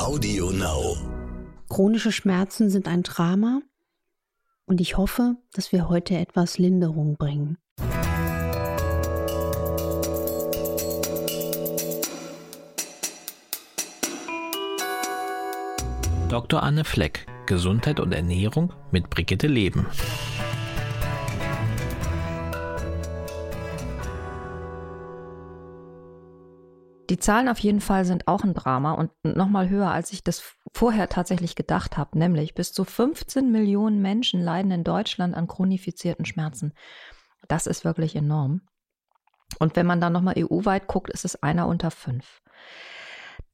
Audio Now. Chronische Schmerzen sind ein Drama und ich hoffe, dass wir heute etwas Linderung bringen. Dr. Anne Fleck, Gesundheit und Ernährung mit Brigitte Leben. Die Zahlen auf jeden Fall sind auch ein Drama und nochmal höher, als ich das vorher tatsächlich gedacht habe. Nämlich bis zu 15 Millionen Menschen leiden in Deutschland an chronifizierten Schmerzen. Das ist wirklich enorm. Und wenn man dann nochmal EU-weit guckt, ist es einer unter fünf.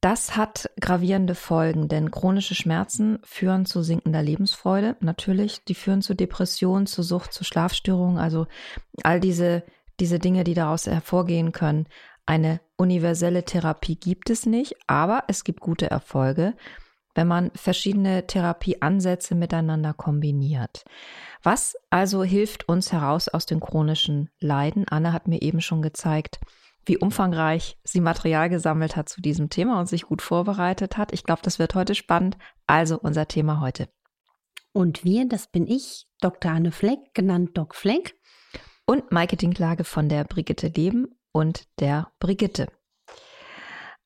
Das hat gravierende Folgen, denn chronische Schmerzen führen zu sinkender Lebensfreude. Natürlich, die führen zu Depressionen, zu Sucht, zu Schlafstörungen, also all diese, diese Dinge, die daraus hervorgehen können. Eine universelle Therapie gibt es nicht, aber es gibt gute Erfolge, wenn man verschiedene Therapieansätze miteinander kombiniert. Was also hilft uns heraus aus den chronischen Leiden? Anne hat mir eben schon gezeigt, wie umfangreich sie Material gesammelt hat zu diesem Thema und sich gut vorbereitet hat. Ich glaube, das wird heute spannend. Also unser Thema heute. Und wir, das bin ich, Dr. Anne Fleck, genannt Doc Fleck. Und Maike Dinklage von der Brigitte Leben und der Brigitte.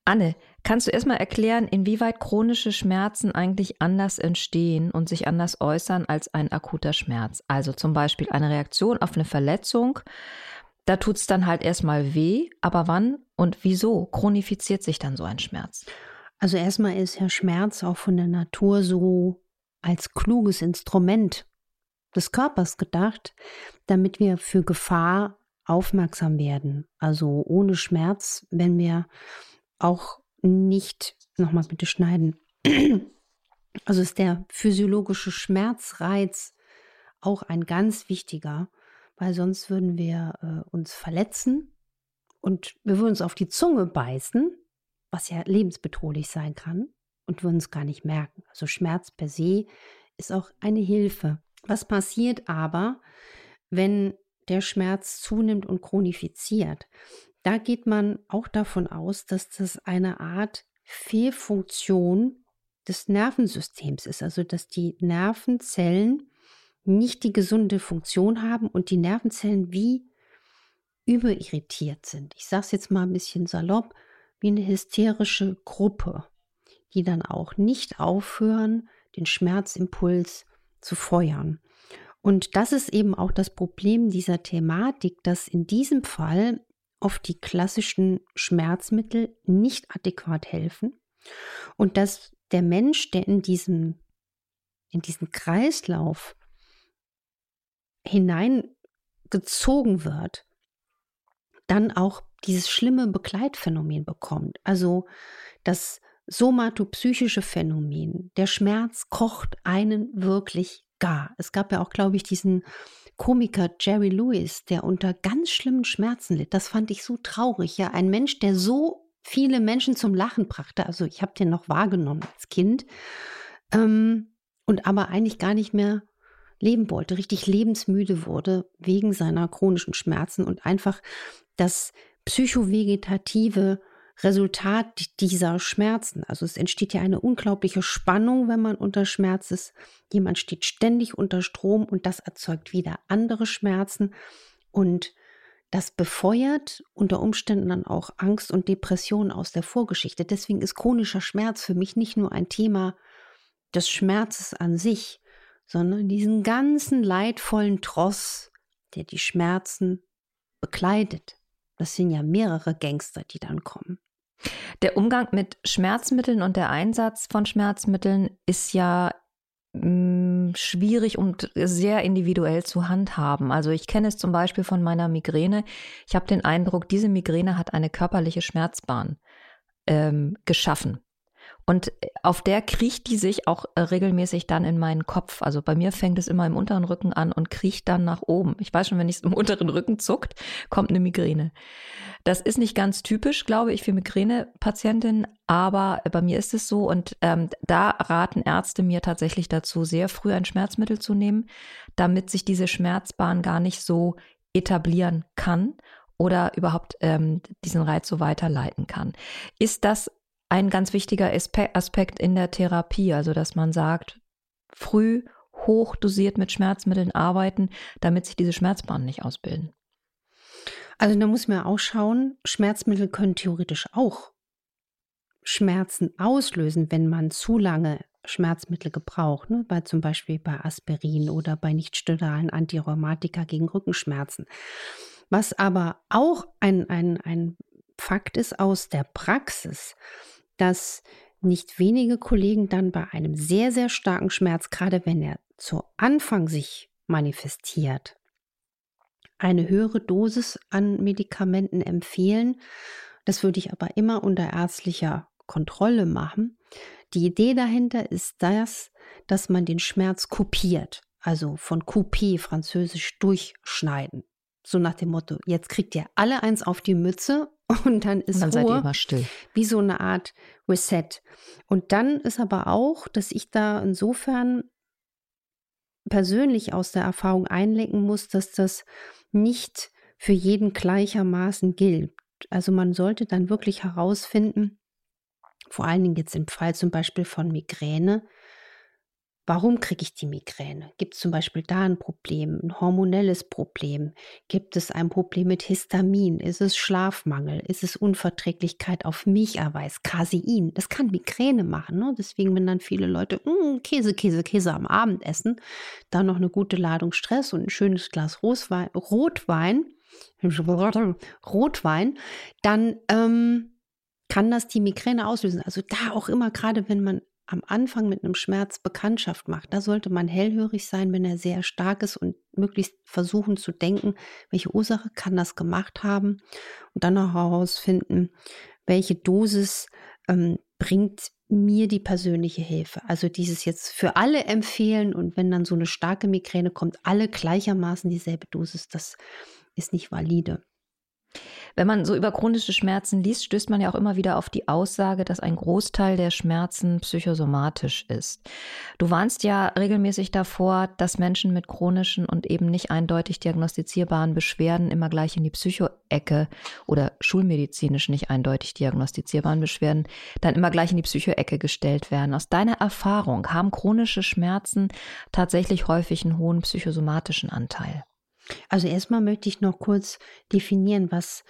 Anne, kannst du erstmal erklären, inwieweit chronische Schmerzen eigentlich anders entstehen und sich anders äußern als ein akuter Schmerz? Also zum Beispiel eine Reaktion auf eine Verletzung, da tut es dann halt erstmal weh, aber wann und wieso chronifiziert sich dann so ein Schmerz? Also erstmal ist ja Schmerz auch von der Natur so als kluges Instrument des Körpers gedacht, damit wir für Gefahr aufmerksam werden. Also ohne Schmerz, wenn wir auch nicht, nochmal bitte schneiden, also ist der physiologische Schmerzreiz auch ein ganz wichtiger, weil sonst würden wir äh, uns verletzen und wir würden uns auf die Zunge beißen, was ja lebensbedrohlich sein kann und würden es gar nicht merken. Also Schmerz per se ist auch eine Hilfe. Was passiert aber, wenn der Schmerz zunimmt und chronifiziert. Da geht man auch davon aus, dass das eine Art Fehlfunktion des Nervensystems ist, also dass die Nervenzellen nicht die gesunde Funktion haben und die Nervenzellen wie überirritiert sind. Ich sage es jetzt mal ein bisschen salopp, wie eine hysterische Gruppe, die dann auch nicht aufhören, den Schmerzimpuls zu feuern. Und das ist eben auch das Problem dieser Thematik, dass in diesem Fall oft die klassischen Schmerzmittel nicht adäquat helfen und dass der Mensch, der in diesen, in diesen Kreislauf hineingezogen wird, dann auch dieses schlimme Begleitphänomen bekommt. Also das somatopsychische Phänomen, der Schmerz kocht einen wirklich gar. Es gab ja auch, glaube ich, diesen Komiker Jerry Lewis, der unter ganz schlimmen Schmerzen litt. Das fand ich so traurig. Ja, ein Mensch, der so viele Menschen zum Lachen brachte. Also ich habe den noch wahrgenommen als Kind ähm, und aber eigentlich gar nicht mehr leben wollte, richtig lebensmüde wurde wegen seiner chronischen Schmerzen und einfach das psychovegetative Resultat dieser Schmerzen. Also es entsteht ja eine unglaubliche Spannung, wenn man unter Schmerz ist. Jemand steht ständig unter Strom und das erzeugt wieder andere Schmerzen und das befeuert unter Umständen dann auch Angst und Depression aus der Vorgeschichte. Deswegen ist chronischer Schmerz für mich nicht nur ein Thema des Schmerzes an sich, sondern diesen ganzen leidvollen Tross, der die Schmerzen bekleidet. Das sind ja mehrere Gangster, die dann kommen. Der Umgang mit Schmerzmitteln und der Einsatz von Schmerzmitteln ist ja mm, schwierig und sehr individuell zu handhaben. Also ich kenne es zum Beispiel von meiner Migräne. Ich habe den Eindruck, diese Migräne hat eine körperliche Schmerzbahn ähm, geschaffen. Und äh, auf der kriecht die sich auch äh, regelmäßig dann in meinen Kopf. Also bei mir fängt es immer im unteren Rücken an und kriecht dann nach oben. Ich weiß schon, wenn es im unteren Rücken zuckt, kommt eine Migräne. Das ist nicht ganz typisch, glaube ich, für Migränepatientinnen, aber bei mir ist es so und ähm, da raten Ärzte mir tatsächlich dazu, sehr früh ein Schmerzmittel zu nehmen, damit sich diese Schmerzbahn gar nicht so etablieren kann oder überhaupt ähm, diesen Reiz so weiterleiten kann. Ist das ein ganz wichtiger Aspekt in der Therapie, also dass man sagt, früh hochdosiert mit Schmerzmitteln arbeiten, damit sich diese Schmerzbahnen nicht ausbilden. Also da muss man auch schauen, Schmerzmittel können theoretisch auch Schmerzen auslösen, wenn man zu lange Schmerzmittel gebraucht, ne? bei zum Beispiel bei Aspirin oder bei nichtsteroidalen Antirheumatika gegen Rückenschmerzen. Was aber auch ein, ein, ein Fakt ist aus der Praxis, dass nicht wenige Kollegen dann bei einem sehr, sehr starken Schmerz, gerade wenn er zu Anfang sich manifestiert, eine höhere Dosis an Medikamenten empfehlen. Das würde ich aber immer unter ärztlicher Kontrolle machen. Die Idee dahinter ist das, dass man den Schmerz kopiert, also von Coupé, französisch durchschneiden. So nach dem Motto, jetzt kriegt ihr alle eins auf die Mütze und dann ist und dann Ruhe, seid ihr immer still. Wie so eine Art Reset. Und dann ist aber auch, dass ich da insofern persönlich aus der Erfahrung einlenken muss, dass das nicht für jeden gleichermaßen gilt. Also man sollte dann wirklich herausfinden, vor allen Dingen jetzt im Fall zum Beispiel von Migräne, Warum kriege ich die Migräne? Gibt es zum Beispiel da ein Problem, ein hormonelles Problem? Gibt es ein Problem mit Histamin? Ist es Schlafmangel? Ist es Unverträglichkeit auf Milcherweiß, Casein? Das kann Migräne machen. Ne? Deswegen, wenn dann viele Leute mm, Käse, Käse, Käse am Abend essen, dann noch eine gute Ladung Stress und ein schönes Glas Rotwein, Rotwein, Rotwein dann ähm, kann das die Migräne auslösen. Also da auch immer, gerade wenn man am Anfang mit einem Schmerz Bekanntschaft macht, da sollte man hellhörig sein, wenn er sehr stark ist und möglichst versuchen zu denken, welche Ursache kann das gemacht haben und dann auch herausfinden, welche Dosis ähm, bringt mir die persönliche Hilfe. Also dieses jetzt für alle empfehlen und wenn dann so eine starke Migräne kommt, alle gleichermaßen dieselbe Dosis, das ist nicht valide. Wenn man so über chronische Schmerzen liest, stößt man ja auch immer wieder auf die Aussage, dass ein Großteil der Schmerzen psychosomatisch ist. Du warnst ja regelmäßig davor, dass Menschen mit chronischen und eben nicht eindeutig diagnostizierbaren Beschwerden immer gleich in die Psychoecke oder schulmedizinisch nicht eindeutig diagnostizierbaren Beschwerden dann immer gleich in die Psychoecke gestellt werden. Aus deiner Erfahrung haben chronische Schmerzen tatsächlich häufig einen hohen psychosomatischen Anteil? Also erstmal möchte ich noch kurz definieren, was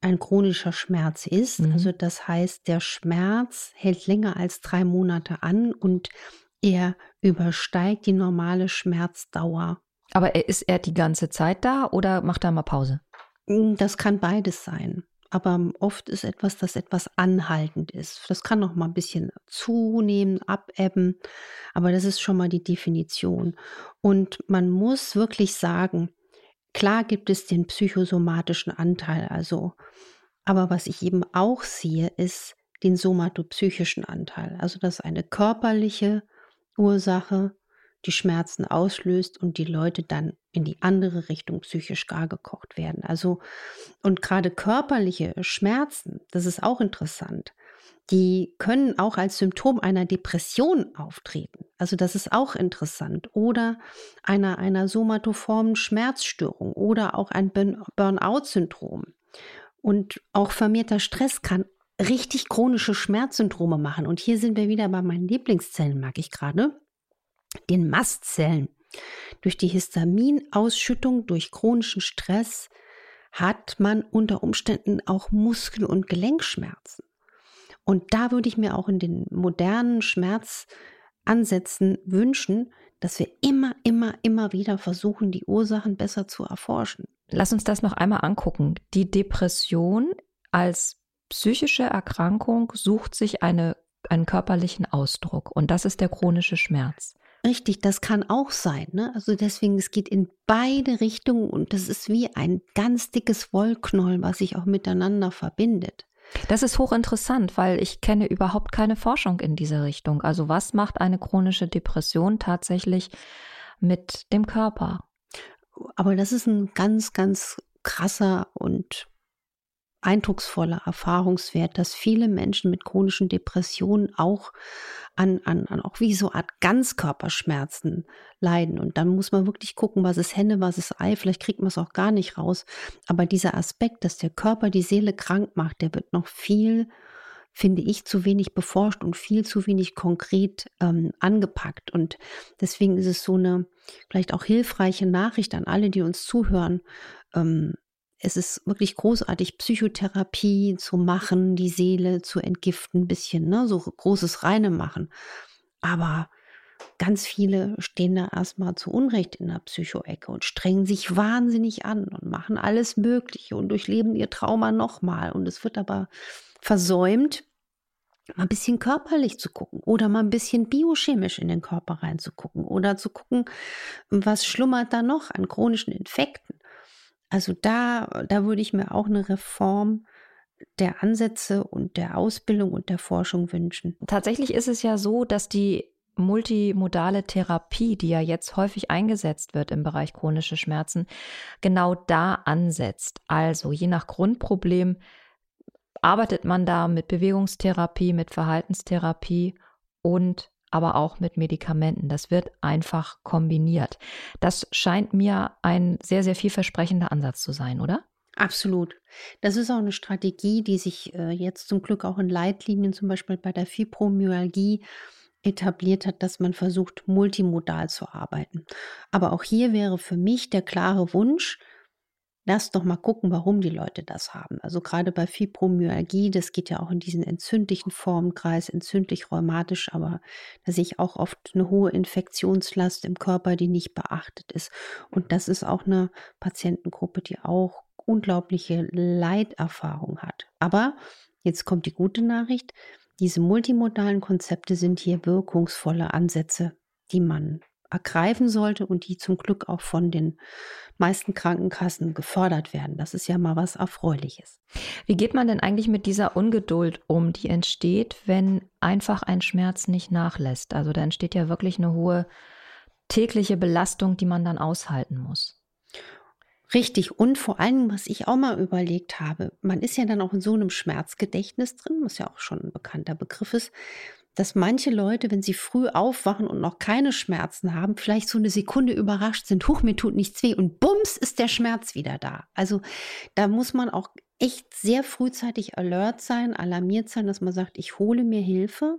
ein chronischer Schmerz ist. Mhm. Also das heißt, der Schmerz hält länger als drei Monate an und er übersteigt die normale Schmerzdauer. Aber ist er die ganze Zeit da oder macht er mal Pause? Hm, das kann beides sein. Aber oft ist etwas, das etwas anhaltend ist. Das kann noch mal ein bisschen zunehmen, abebben. Aber das ist schon mal die Definition. Und man muss wirklich sagen, Klar gibt es den psychosomatischen Anteil, also, aber was ich eben auch sehe, ist den somatopsychischen Anteil, also dass eine körperliche Ursache die Schmerzen auslöst und die Leute dann in die andere Richtung psychisch gar gekocht werden. Also, und gerade körperliche Schmerzen, das ist auch interessant die können auch als Symptom einer Depression auftreten. Also das ist auch interessant. Oder einer, einer somatoformen Schmerzstörung oder auch ein Burnout-Syndrom. Und auch vermehrter Stress kann richtig chronische Schmerzsyndrome machen. Und hier sind wir wieder bei meinen Lieblingszellen, mag ich gerade, den Mastzellen. Durch die Histaminausschüttung, durch chronischen Stress hat man unter Umständen auch Muskel- und Gelenkschmerzen. Und da würde ich mir auch in den modernen Schmerzansätzen wünschen, dass wir immer, immer, immer wieder versuchen, die Ursachen besser zu erforschen. Lass uns das noch einmal angucken. Die Depression als psychische Erkrankung sucht sich eine, einen körperlichen Ausdruck und das ist der chronische Schmerz. Richtig, das kann auch sein. Ne? Also deswegen, es geht in beide Richtungen und das ist wie ein ganz dickes Wollknoll, was sich auch miteinander verbindet. Das ist hochinteressant, weil ich kenne überhaupt keine Forschung in diese Richtung. Also was macht eine chronische Depression tatsächlich mit dem Körper? Aber das ist ein ganz, ganz krasser und eindrucksvoller Erfahrungswert, dass viele Menschen mit chronischen Depressionen auch an, an, an auch wie so Art Ganzkörperschmerzen leiden. Und dann muss man wirklich gucken, was ist Henne, was ist Ei. Vielleicht kriegt man es auch gar nicht raus. Aber dieser Aspekt, dass der Körper die Seele krank macht, der wird noch viel finde ich, zu wenig beforscht und viel zu wenig konkret ähm, angepackt. Und deswegen ist es so eine vielleicht auch hilfreiche Nachricht an alle, die uns zuhören. Ähm, es ist wirklich großartig, Psychotherapie zu machen, die Seele zu entgiften, ein bisschen, ne? so großes Reine machen. Aber ganz viele stehen da erstmal zu Unrecht in der Psychoecke und strengen sich wahnsinnig an und machen alles Mögliche und durchleben ihr Trauma nochmal. Und es wird aber versäumt, mal ein bisschen körperlich zu gucken oder mal ein bisschen biochemisch in den Körper reinzugucken oder zu gucken, was schlummert da noch an chronischen Infekten. Also da, da würde ich mir auch eine Reform der Ansätze und der Ausbildung und der Forschung wünschen. Tatsächlich ist es ja so, dass die multimodale Therapie, die ja jetzt häufig eingesetzt wird im Bereich chronische Schmerzen, genau da ansetzt. Also je nach Grundproblem arbeitet man da mit Bewegungstherapie, mit Verhaltenstherapie und aber auch mit Medikamenten. Das wird einfach kombiniert. Das scheint mir ein sehr, sehr vielversprechender Ansatz zu sein, oder? Absolut. Das ist auch eine Strategie, die sich äh, jetzt zum Glück auch in Leitlinien, zum Beispiel bei der Fibromyalgie, etabliert hat, dass man versucht, multimodal zu arbeiten. Aber auch hier wäre für mich der klare Wunsch, lass doch mal gucken, warum die Leute das haben. Also gerade bei Fibromyalgie, das geht ja auch in diesen entzündlichen Formenkreis, entzündlich rheumatisch, aber da sehe ich auch oft eine hohe Infektionslast im Körper, die nicht beachtet ist. Und das ist auch eine Patientengruppe, die auch unglaubliche Leiterfahrung hat. Aber jetzt kommt die gute Nachricht. Diese multimodalen Konzepte sind hier wirkungsvolle Ansätze, die man ergreifen sollte und die zum Glück auch von den meisten Krankenkassen gefördert werden. Das ist ja mal was Erfreuliches. Wie geht man denn eigentlich mit dieser Ungeduld um, die entsteht, wenn einfach ein Schmerz nicht nachlässt? Also da entsteht ja wirklich eine hohe tägliche Belastung, die man dann aushalten muss. Richtig. Und vor allem, was ich auch mal überlegt habe, man ist ja dann auch in so einem Schmerzgedächtnis drin, was ja auch schon ein bekannter Begriff ist, dass manche Leute, wenn sie früh aufwachen und noch keine Schmerzen haben, vielleicht so eine Sekunde überrascht sind, huch, mir tut nichts weh und bums ist der Schmerz wieder da. Also da muss man auch echt sehr frühzeitig alert sein, alarmiert sein, dass man sagt, ich hole mir Hilfe.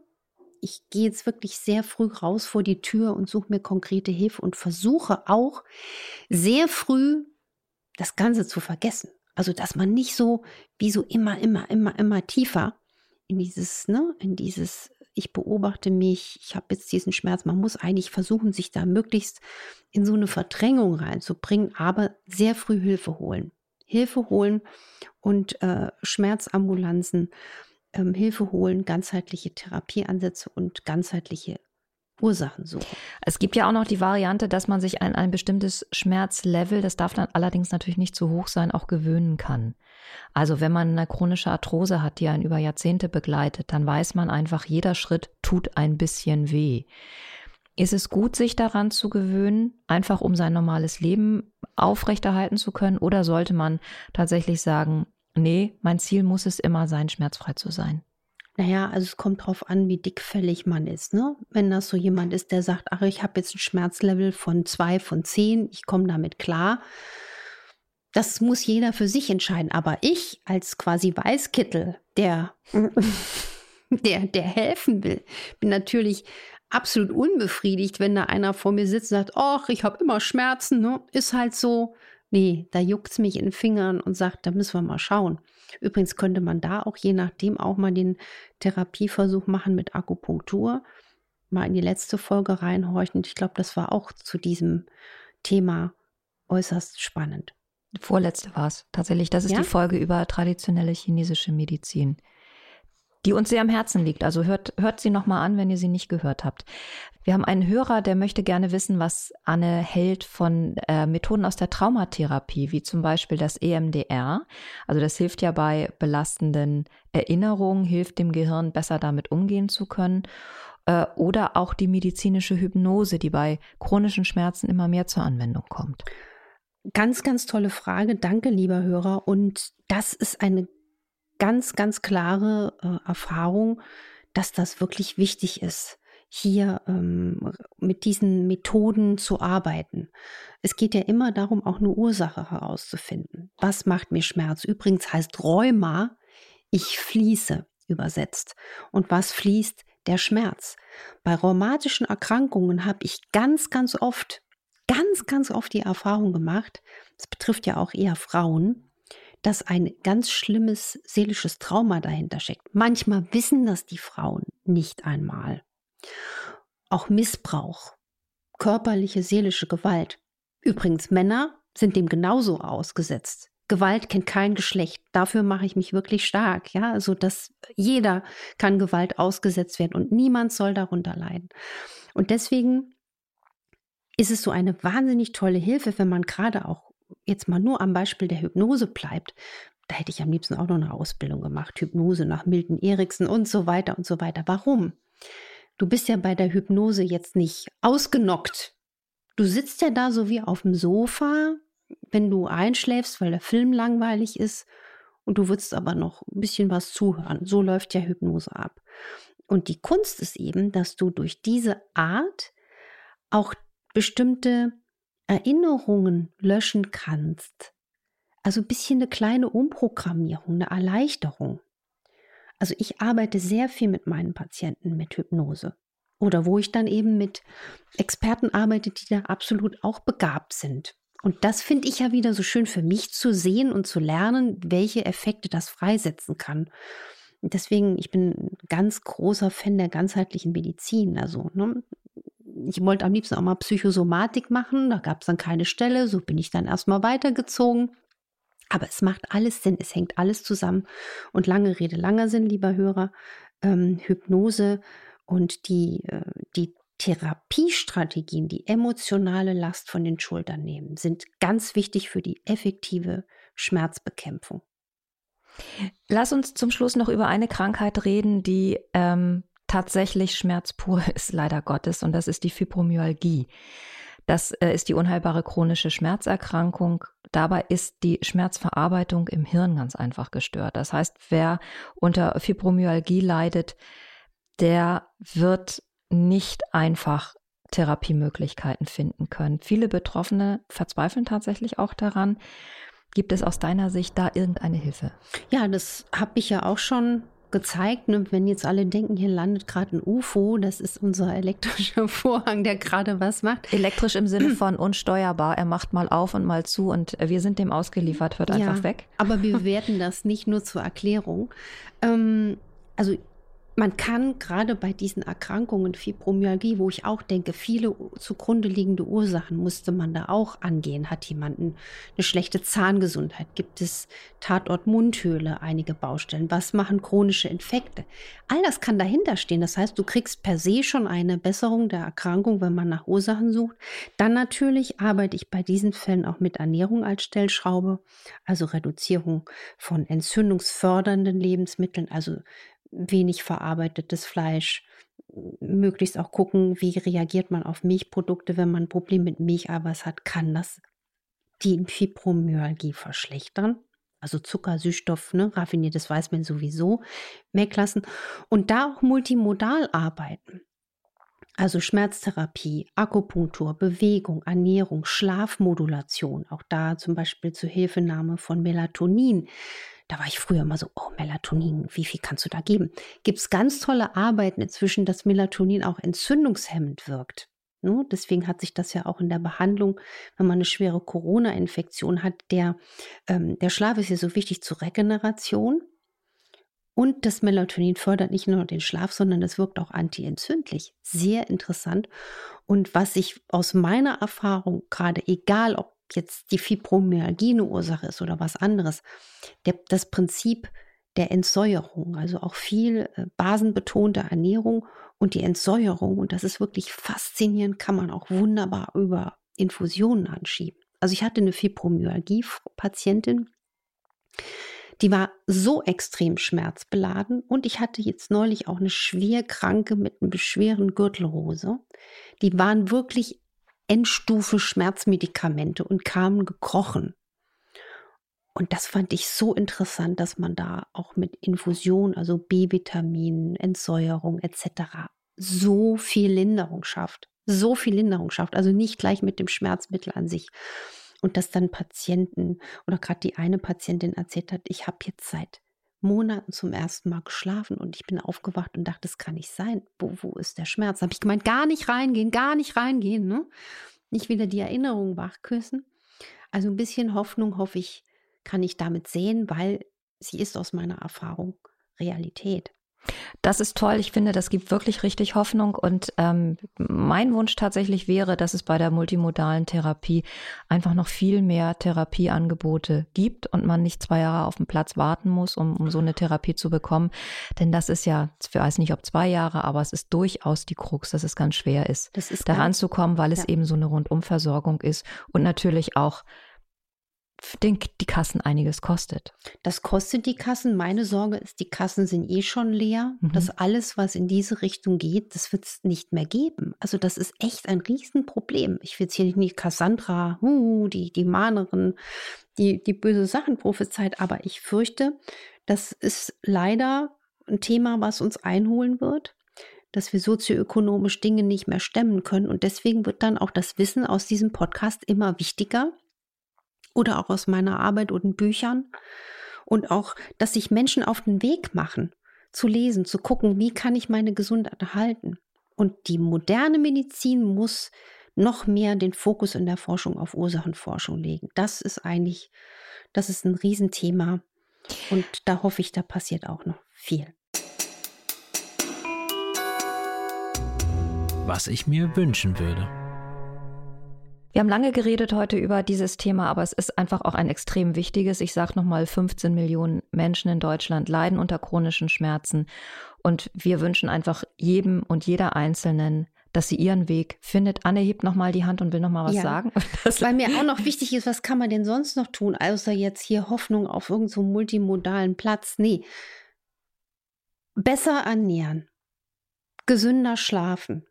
Ich gehe jetzt wirklich sehr früh raus vor die Tür und suche mir konkrete Hilfe und versuche auch sehr früh das Ganze zu vergessen. Also, dass man nicht so wie so immer, immer, immer, immer tiefer in dieses, ne, in dieses ich beobachte mich, ich habe jetzt diesen Schmerz. Man muss eigentlich versuchen, sich da möglichst in so eine Verdrängung reinzubringen, aber sehr früh Hilfe holen. Hilfe holen und äh, Schmerzambulanzen, ähm, Hilfe holen, ganzheitliche Therapieansätze und ganzheitliche Ursachen suchen. Es gibt ja auch noch die Variante, dass man sich an ein bestimmtes Schmerzlevel, das darf dann allerdings natürlich nicht zu hoch sein, auch gewöhnen kann. Also wenn man eine chronische Arthrose hat, die einen über Jahrzehnte begleitet, dann weiß man einfach, jeder Schritt tut ein bisschen weh. Ist es gut, sich daran zu gewöhnen, einfach um sein normales Leben aufrechterhalten zu können? Oder sollte man tatsächlich sagen, nee, mein Ziel muss es immer sein, schmerzfrei zu sein? Naja, also es kommt drauf an, wie dickfällig man ist. Ne? Wenn das so jemand ist, der sagt, ach, ich habe jetzt ein Schmerzlevel von zwei von zehn, ich komme damit klar. Das muss jeder für sich entscheiden. Aber ich als quasi Weißkittel, der, der, der helfen will, bin natürlich absolut unbefriedigt, wenn da einer vor mir sitzt und sagt, ach, ich habe immer Schmerzen, ne? ist halt so. Nee, da juckt es mich in den Fingern und sagt, da müssen wir mal schauen. Übrigens könnte man da auch je nachdem auch mal den Therapieversuch machen mit Akupunktur. Mal in die letzte Folge reinhorchen. Ich glaube, das war auch zu diesem Thema äußerst spannend. Vorletzte war es tatsächlich. Das ist ja? die Folge über traditionelle chinesische Medizin die uns sehr am Herzen liegt. Also hört, hört sie nochmal an, wenn ihr sie nicht gehört habt. Wir haben einen Hörer, der möchte gerne wissen, was Anne hält von äh, Methoden aus der Traumatherapie, wie zum Beispiel das EMDR. Also das hilft ja bei belastenden Erinnerungen, hilft dem Gehirn besser damit umgehen zu können. Äh, oder auch die medizinische Hypnose, die bei chronischen Schmerzen immer mehr zur Anwendung kommt. Ganz, ganz tolle Frage. Danke, lieber Hörer. Und das ist eine ganz, ganz klare äh, Erfahrung, dass das wirklich wichtig ist, hier ähm, mit diesen Methoden zu arbeiten. Es geht ja immer darum, auch eine Ursache herauszufinden. Was macht mir Schmerz? Übrigens heißt Rheuma, ich fließe. übersetzt. Und was fließt? Der Schmerz. Bei rheumatischen Erkrankungen habe ich ganz, ganz oft, ganz, ganz oft die Erfahrung gemacht, das betrifft ja auch eher Frauen, dass ein ganz schlimmes seelisches Trauma dahinter steckt. Manchmal wissen das die Frauen nicht einmal. Auch Missbrauch, körperliche, seelische Gewalt. Übrigens, Männer sind dem genauso ausgesetzt. Gewalt kennt kein Geschlecht. Dafür mache ich mich wirklich stark. Ja, also dass jeder kann Gewalt ausgesetzt werden und niemand soll darunter leiden. Und deswegen ist es so eine wahnsinnig tolle Hilfe, wenn man gerade auch jetzt mal nur am Beispiel der Hypnose bleibt, da hätte ich am liebsten auch noch eine Ausbildung gemacht, Hypnose nach Milton Eriksen und so weiter und so weiter. Warum? Du bist ja bei der Hypnose jetzt nicht ausgenockt. Du sitzt ja da so wie auf dem Sofa, wenn du einschläfst, weil der Film langweilig ist und du würdest aber noch ein bisschen was zuhören. So läuft ja Hypnose ab. Und die Kunst ist eben, dass du durch diese Art auch bestimmte Erinnerungen löschen kannst. Also ein bisschen eine kleine Umprogrammierung, eine Erleichterung. Also ich arbeite sehr viel mit meinen Patienten mit Hypnose. Oder wo ich dann eben mit Experten arbeite, die da absolut auch begabt sind. Und das finde ich ja wieder so schön für mich zu sehen und zu lernen, welche Effekte das freisetzen kann. Deswegen, ich bin ein ganz großer Fan der ganzheitlichen Medizin. Also ne, ich wollte am liebsten auch mal Psychosomatik machen, da gab es dann keine Stelle, so bin ich dann erstmal weitergezogen. Aber es macht alles Sinn, es hängt alles zusammen. Und lange Rede, langer Sinn, lieber Hörer, ähm, Hypnose und die, äh, die Therapiestrategien, die emotionale Last von den Schultern nehmen, sind ganz wichtig für die effektive Schmerzbekämpfung. Lass uns zum Schluss noch über eine Krankheit reden, die ähm, tatsächlich Schmerz pur ist, leider Gottes, und das ist die Fibromyalgie. Das äh, ist die unheilbare chronische Schmerzerkrankung. Dabei ist die Schmerzverarbeitung im Hirn ganz einfach gestört. Das heißt, wer unter Fibromyalgie leidet, der wird nicht einfach Therapiemöglichkeiten finden können. Viele Betroffene verzweifeln tatsächlich auch daran. Gibt es aus deiner Sicht da irgendeine Hilfe? Ja, das habe ich ja auch schon gezeigt. Ne? Wenn jetzt alle denken, hier landet gerade ein UFO, das ist unser elektrischer Vorhang, der gerade was macht. Elektrisch im Sinne von unsteuerbar. Er macht mal auf und mal zu und wir sind dem ausgeliefert, hört ja, einfach weg. Aber wir bewerten das nicht nur zur Erklärung. Ähm, also man kann gerade bei diesen Erkrankungen, Fibromyalgie, wo ich auch denke, viele zugrunde liegende Ursachen musste man da auch angehen. Hat jemand eine schlechte Zahngesundheit? Gibt es Tatort Mundhöhle, einige Baustellen? Was machen chronische Infekte? All das kann dahinter stehen. Das heißt, du kriegst per se schon eine Besserung der Erkrankung, wenn man nach Ursachen sucht. Dann natürlich arbeite ich bei diesen Fällen auch mit Ernährung als Stellschraube, also Reduzierung von entzündungsfördernden Lebensmitteln, also wenig verarbeitetes Fleisch. Möglichst auch gucken, wie reagiert man auf Milchprodukte, wenn man ein Problem mit Milcheiweiß hat, kann das die Fibromyalgie verschlechtern. Also Zucker, Süßstoff, ne, raffiniertes Weißmehl sowieso weglassen. Und da auch multimodal arbeiten. Also Schmerztherapie, Akupunktur, Bewegung, Ernährung, Schlafmodulation, auch da zum Beispiel zur Hilfenahme von Melatonin da war ich früher immer so, oh, Melatonin, wie viel kannst du da geben? Gibt es ganz tolle Arbeiten inzwischen, dass Melatonin auch entzündungshemmend wirkt. Ne? Deswegen hat sich das ja auch in der Behandlung, wenn man eine schwere Corona-Infektion hat, der, ähm, der Schlaf ist ja so wichtig zur Regeneration. Und das Melatonin fördert nicht nur den Schlaf, sondern es wirkt auch antientzündlich. Sehr interessant. Und was ich aus meiner Erfahrung, gerade egal ob jetzt die Fibromyalgie eine Ursache ist oder was anderes, der, das Prinzip der Entsäuerung, also auch viel äh, basenbetonte Ernährung und die Entsäuerung, und das ist wirklich faszinierend, kann man auch wunderbar über Infusionen anschieben. Also ich hatte eine Fibromyalgie-Patientin, die war so extrem schmerzbeladen und ich hatte jetzt neulich auch eine schwerkranke mit einem schweren Gürtelrose. Die waren wirklich Endstufe Schmerzmedikamente und kamen gekrochen. Und das fand ich so interessant, dass man da auch mit Infusion, also B-Vitaminen, Entsäuerung etc. so viel Linderung schafft. So viel Linderung schafft. Also nicht gleich mit dem Schmerzmittel an sich. Und dass dann Patienten oder gerade die eine Patientin erzählt hat, ich habe jetzt seit Monaten zum ersten Mal geschlafen und ich bin aufgewacht und dachte, das kann nicht sein. Wo, wo ist der Schmerz? Habe ich gemeint, gar nicht reingehen, gar nicht reingehen, ne? Nicht wieder die Erinnerung wachküssen. Also ein bisschen Hoffnung, hoffe ich, kann ich damit sehen, weil sie ist aus meiner Erfahrung Realität. Das ist toll. Ich finde, das gibt wirklich richtig Hoffnung. Und ähm, mein Wunsch tatsächlich wäre, dass es bei der multimodalen Therapie einfach noch viel mehr Therapieangebote gibt und man nicht zwei Jahre auf dem Platz warten muss, um, um so eine Therapie zu bekommen. Denn das ist ja, ich weiß nicht, ob zwei Jahre, aber es ist durchaus die Krux, dass es ganz schwer ist, ist daran zu kommen, weil es ja. eben so eine Rundumversorgung ist und natürlich auch den, die Kassen einiges kostet. Das kostet die Kassen. Meine Sorge ist, die Kassen sind eh schon leer. Mhm. Dass alles, was in diese Richtung geht, das wird es nicht mehr geben. Also das ist echt ein Riesenproblem. Ich will jetzt hier nicht Cassandra, uh, die, die Mahnerin, die, die böse Sachen prophezeit, aber ich fürchte, das ist leider ein Thema, was uns einholen wird dass wir sozioökonomisch Dinge nicht mehr stemmen können. Und deswegen wird dann auch das Wissen aus diesem Podcast immer wichtiger, oder auch aus meiner Arbeit und Büchern. Und auch, dass sich Menschen auf den Weg machen, zu lesen, zu gucken, wie kann ich meine Gesundheit erhalten. Und die moderne Medizin muss noch mehr den Fokus in der Forschung auf Ursachenforschung legen. Das ist eigentlich, das ist ein Riesenthema. Und da hoffe ich, da passiert auch noch viel. Was ich mir wünschen würde. Wir haben lange geredet heute über dieses Thema, aber es ist einfach auch ein extrem wichtiges. Ich sage nochmal, 15 Millionen Menschen in Deutschland leiden unter chronischen Schmerzen. Und wir wünschen einfach jedem und jeder Einzelnen, dass sie ihren Weg findet. Anne hebt nochmal die Hand und will nochmal was ja, sagen. Das weil mir auch noch wichtig ist, was kann man denn sonst noch tun, außer jetzt hier Hoffnung auf irgendeinen so multimodalen Platz? Nee. Besser ernähren, gesünder schlafen,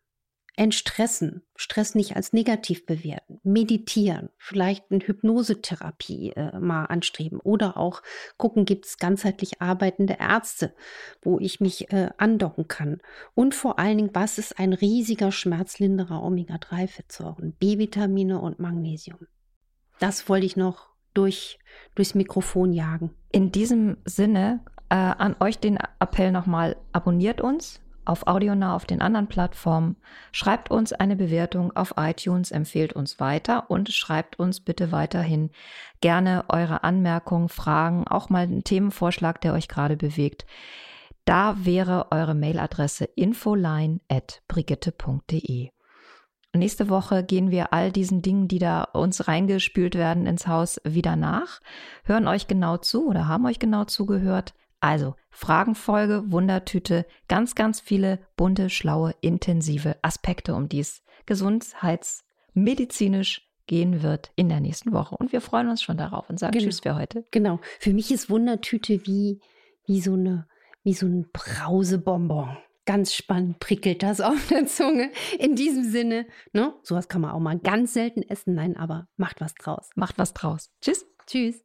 Entstressen, Stress nicht als negativ bewerten, meditieren, vielleicht eine Hypnosetherapie äh, mal anstreben oder auch gucken, gibt es ganzheitlich arbeitende Ärzte, wo ich mich äh, andocken kann. Und vor allen Dingen, was ist ein riesiger Schmerzlinderer Omega-3-Fettsäuren, B-Vitamine und Magnesium. Das wollte ich noch durch, durchs Mikrofon jagen. In diesem Sinne äh, an euch den Appell nochmal, abonniert uns, auf AudioNow auf den anderen Plattformen. Schreibt uns eine Bewertung auf iTunes, empfehlt uns weiter und schreibt uns bitte weiterhin gerne eure Anmerkungen, Fragen, auch mal einen Themenvorschlag, der euch gerade bewegt. Da wäre eure Mailadresse infoline.brigitte.de. Nächste Woche gehen wir all diesen Dingen, die da uns reingespült werden ins Haus, wieder nach, hören euch genau zu oder haben euch genau zugehört also Fragenfolge, Wundertüte, ganz, ganz viele bunte, schlaue, intensive Aspekte, um die es gesundheitsmedizinisch gehen wird in der nächsten Woche. Und wir freuen uns schon darauf und sagen genau. Tschüss für heute. Genau. Für mich ist Wundertüte wie, wie so eine, wie so ein Brausebonbon. Ganz spannend prickelt das auf der Zunge. In diesem Sinne, ne? Sowas kann man auch mal ganz selten essen. Nein, aber macht was draus. Macht was draus. Tschüss. Tschüss.